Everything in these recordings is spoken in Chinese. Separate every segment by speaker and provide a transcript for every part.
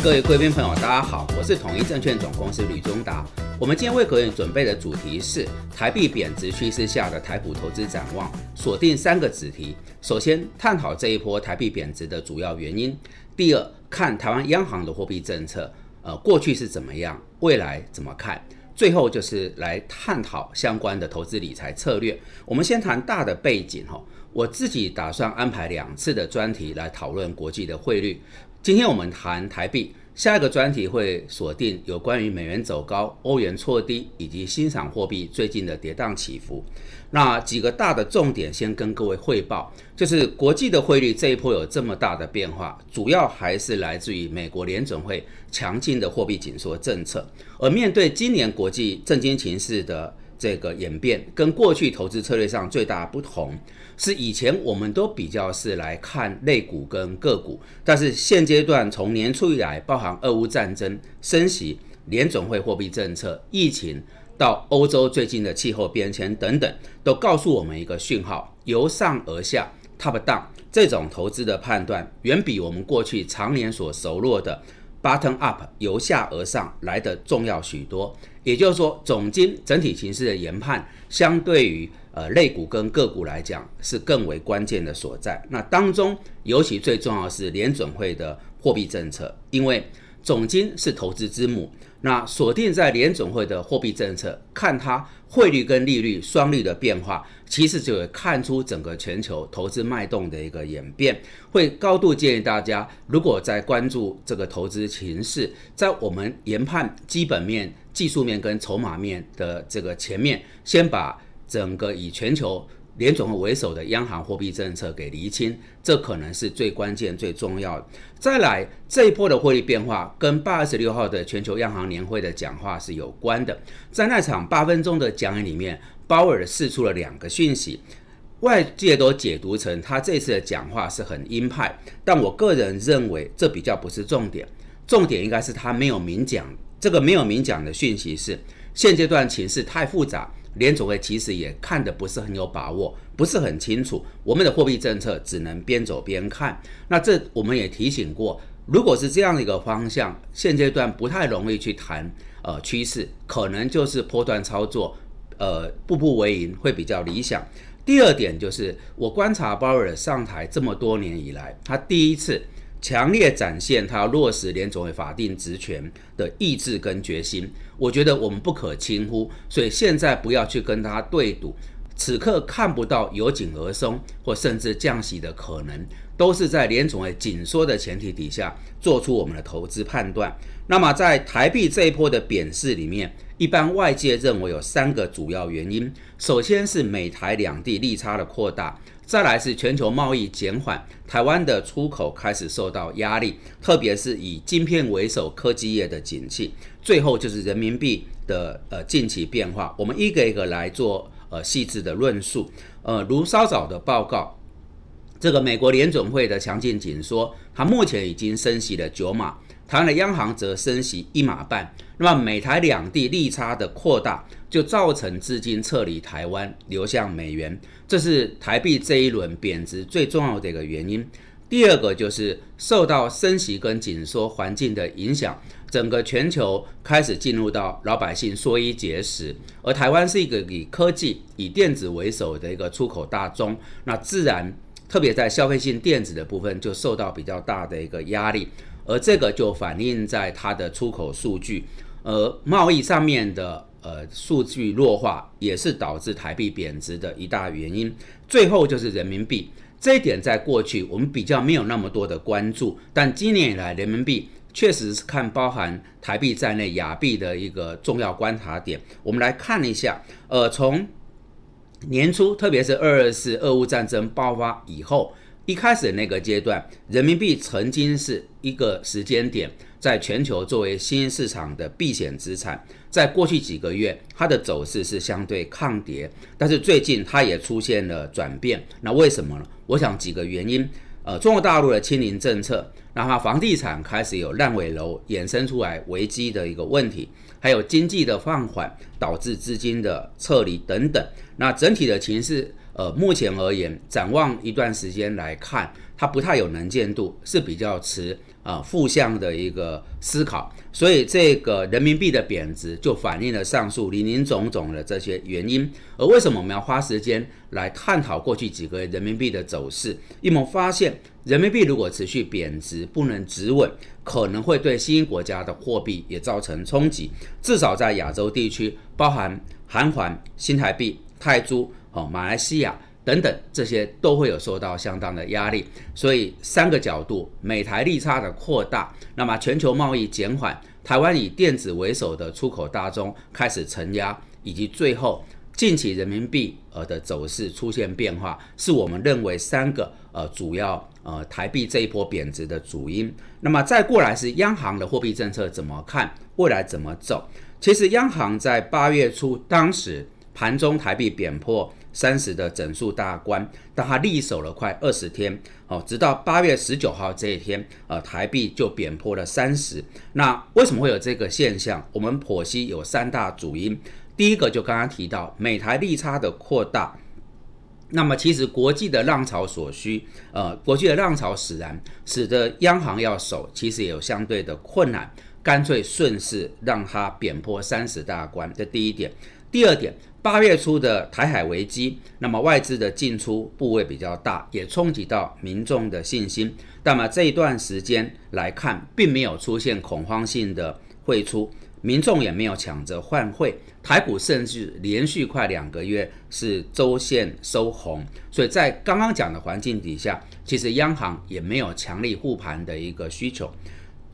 Speaker 1: 各位贵宾朋友，大家好，我是统一证券总公司吕中达。我们今天为各位准备的主题是台币贬值趋势下的台股投资展望，锁定三个子题。首先，探讨这一波台币贬值的主要原因；第二，看台湾央行的货币政策，呃，过去是怎么样，未来怎么看；最后就是来探讨相关的投资理财策略。我们先谈大的背景哈，我自己打算安排两次的专题来讨论国际的汇率。今天我们谈台币，下一个专题会锁定有关于美元走高、欧元挫低以及欣赏货币最近的跌宕起伏。那几个大的重点先跟各位汇报，就是国际的汇率这一波有这么大的变化，主要还是来自于美国联准会强劲的货币紧缩政策。而面对今年国际震惊情势的这个演变，跟过去投资策略上最大不同。是以前我们都比较是来看类股跟个股，但是现阶段从年初以来，包含俄乌战争、升息、联总会货币政策、疫情到欧洲最近的气候变迁等等，都告诉我们一个讯号：由上而下 （top down） 这种投资的判断，远比我们过去常年所熟络的 bottom up（ 由下而上）来的重要许多。也就是说，总经整体形势的研判，相对于呃，类股跟个股来讲是更为关键的所在。那当中尤其最重要是联准会的货币政策，因为总金是投资之母。那锁定在联总会的货币政策，看它汇率跟利率双率的变化，其实就会看出整个全球投资脉动的一个演变。会高度建议大家，如果在关注这个投资形势，在我们研判基本面、技术面跟筹码面的这个前面，先把。整个以全球联总会为首的央行货币政策给厘清，这可能是最关键、最重要的。再来，这一波的汇率变化跟八月十六号的全球央行年会的讲话是有关的。在那场八分钟的讲演里面，鲍尔释出了两个讯息，外界都解读成他这次的讲话是很鹰派，但我个人认为这比较不是重点，重点应该是他没有明讲。这个没有明讲的讯息是，现阶段情势太复杂。联储会其实也看的不是很有把握，不是很清楚。我们的货币政策只能边走边看。那这我们也提醒过，如果是这样的一个方向，现阶段不太容易去谈呃趋势，可能就是波段操作，呃步步为营会比较理想。第二点就是我观察鲍威尔上台这么多年以来，他第一次。强烈展现他落实联总会法定职权的意志跟决心，我觉得我们不可轻忽，所以现在不要去跟他对赌，此刻看不到由紧而松或甚至降息的可能，都是在联总会紧缩的前提底下做出我们的投资判断。那么在台币这一波的贬势里面，一般外界认为有三个主要原因，首先是美台两地利差的扩大。再来是全球贸易减缓，台湾的出口开始受到压力，特别是以晶片为首科技业的景气。最后就是人民币的呃近期变化，我们一个一个来做呃细致的论述。呃，如稍早的报告，这个美国联总会的强劲紧缩，它目前已经升息了九码。台湾的央行则升息一码半，那么美台两地利差的扩大，就造成资金撤离台湾，流向美元，这是台币这一轮贬值最重要的一个原因。第二个就是受到升息跟紧缩环境的影响，整个全球开始进入到老百姓缩衣节食，而台湾是一个以科技、以电子为首的一个出口大宗，那自然特别在消费性电子的部分就受到比较大的一个压力。而这个就反映在它的出口数据，而贸易上面的呃数据弱化，也是导致台币贬值的一大原因。最后就是人民币这一点，在过去我们比较没有那么多的关注，但今年以来，人民币确实是看包含台币在内亚币的一个重要观察点。我们来看一下，呃，从年初，特别是二二四俄乌战争爆发以后。一开始那个阶段，人民币曾经是一个时间点，在全球作为新兴市场的避险资产。在过去几个月，它的走势是相对抗跌，但是最近它也出现了转变。那为什么呢？我想几个原因。呃，中国大陆的清零政策，然后房地产开始有烂尾楼衍生出来危机的一个问题，还有经济的放缓导致资金的撤离等等。那整体的情势。呃，目前而言，展望一段时间来看，它不太有能见度，是比较持啊负向的一个思考，所以这个人民币的贬值就反映了上述林林总总的这些原因。而为什么我们要花时间来探讨过去几个月人民币的走势？因为我们发现，人民币如果持续贬值，不能止稳，可能会对新兴国家的货币也造成冲击。至少在亚洲地区，包含韩元、新台币、泰铢、哦马来西亚。等等，这些都会有受到相当的压力，所以三个角度，美台利差的扩大，那么全球贸易减缓，台湾以电子为首的出口大宗开始承压，以及最后近期人民币呃的走势出现变化，是我们认为三个呃主要呃台币这一波贬值的主因。那么再过来是央行的货币政策怎么看，未来怎么走？其实央行在八月初当时盘中台币贬破。三十的整数大关，但它立守了快二十天，哦，直到八月十九号这一天，呃，台币就贬破了三十。那为什么会有这个现象？我们剖析有三大主因。第一个就刚刚提到美台利差的扩大，那么其实国际的浪潮所需，呃，国际的浪潮使然，使得央行要守，其实也有相对的困难，干脆顺势让它贬破三十大关。这第一点。第二点。八月初的台海危机，那么外资的进出部位比较大，也冲击到民众的信心。那么这一段时间来看，并没有出现恐慌性的汇出，民众也没有抢着换汇，台股甚至连续快两个月是周线收红。所以在刚刚讲的环境底下，其实央行也没有强力护盘的一个需求。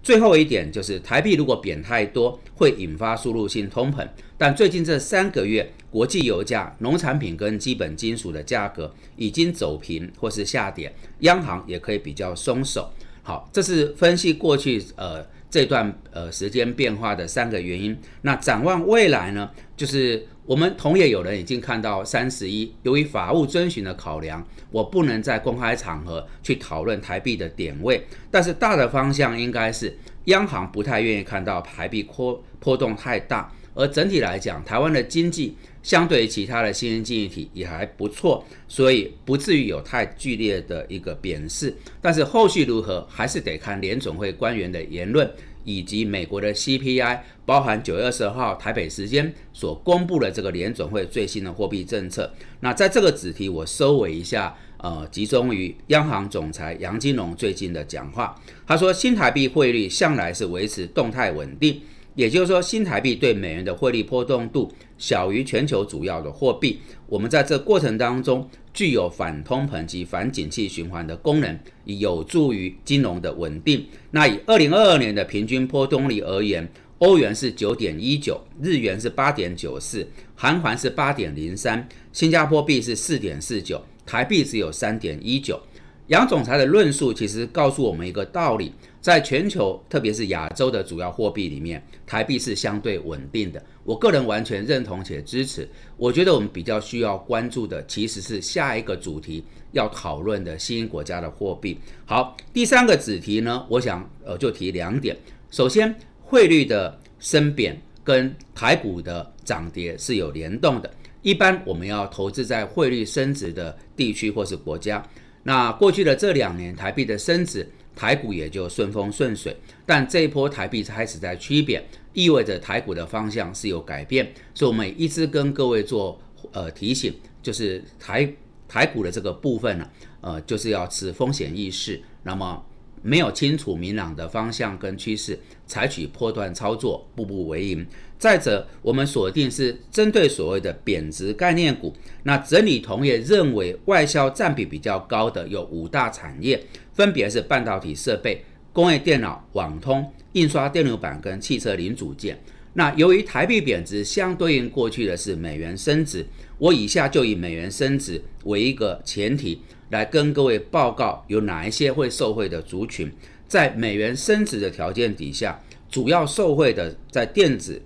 Speaker 1: 最后一点就是台币如果贬太多，会引发输入性通膨。但最近这三个月，国际油价、农产品跟基本金属的价格已经走平或是下跌，央行也可以比较松手。好，这是分析过去呃这段呃时间变化的三个原因。那展望未来呢？就是我们同业有人已经看到三十一，由于法务遵循的考量，我不能在公开场合去讨论台币的点位。但是大的方向应该是，央行不太愿意看到台币波波动太大。而整体来讲，台湾的经济相对于其他的新兴经济体也还不错，所以不至于有太剧烈的一个贬势。但是后续如何，还是得看联总会官员的言论，以及美国的 CPI，包含九月二十号台北时间所公布的这个联准会最新的货币政策。那在这个主题，我收尾一下，呃，集中于央行总裁杨金龙最近的讲话。他说，新台币汇率向来是维持动态稳定。也就是说，新台币对美元的汇率波动度小于全球主要的货币。我们在这过程当中具有反通膨及反景气循环的功能，有助于金融的稳定。那以二零二二年的平均波动率而言，欧元是九点一九，日元是八点九四，韩元是八点零三，新加坡币是四点四九，台币只有三点一九。杨总裁的论述其实告诉我们一个道理：在全球，特别是亚洲的主要货币里面，台币是相对稳定的。我个人完全认同且支持。我觉得我们比较需要关注的，其实是下一个主题要讨论的新国家的货币。好，第三个子题呢，我想呃就提两点。首先，汇率的升贬跟台股的涨跌是有联动的。一般我们要投资在汇率升值的地区或是国家。那过去的这两年，台币的升值，台股也就顺风顺水。但这一波台币开始在趋贬，意味着台股的方向是有改变。所以，我们一直跟各位做呃提醒，就是台台股的这个部分呢，呃，就是要持风险意识。那么。没有清楚明朗的方向跟趋势，采取破断操作，步步为营。再者，我们锁定是针对所谓的贬值概念股。那整理同业认为外销占比比较高的有五大产业，分别是半导体设备、工业电脑、网通、印刷电路板跟汽车零组件。那由于台币贬值，相对应过去的是美元升值。我以下就以美元升值为一个前提。来跟各位报告有哪一些会受惠的族群，在美元升值的条件底下，主要受惠的在电子，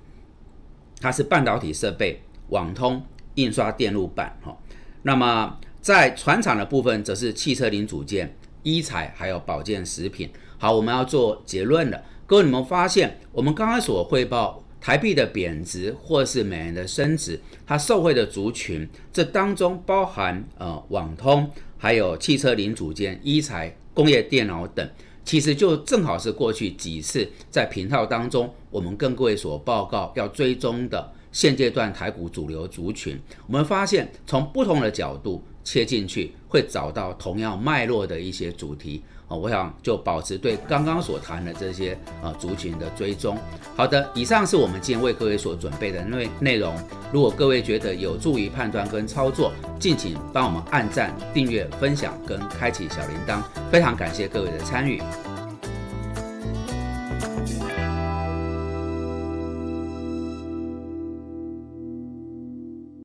Speaker 1: 它是半导体设备、网通、印刷电路板哈。那么在船厂的部分，则是汽车零组件、医材还有保健食品。好，我们要做结论了。各位，你们发现我们刚刚所汇报台币的贬值或是美元的升值，它受惠的族群，这当中包含呃网通。还有汽车零组件、医材、工业电脑等，其实就正好是过去几次在频道当中，我们跟各位所报告要追踪的现阶段台股主流族群。我们发现从不同的角度切进去，会找到同样脉络的一些主题。啊，我想就保持对刚刚所谈的这些啊族群的追踪。好的，以上是我们今天为各位所准备的内内容。如果各位觉得有助于判断跟操作，敬请帮我们按赞、订阅、分享跟开启小铃铛。非常感谢各位的参与。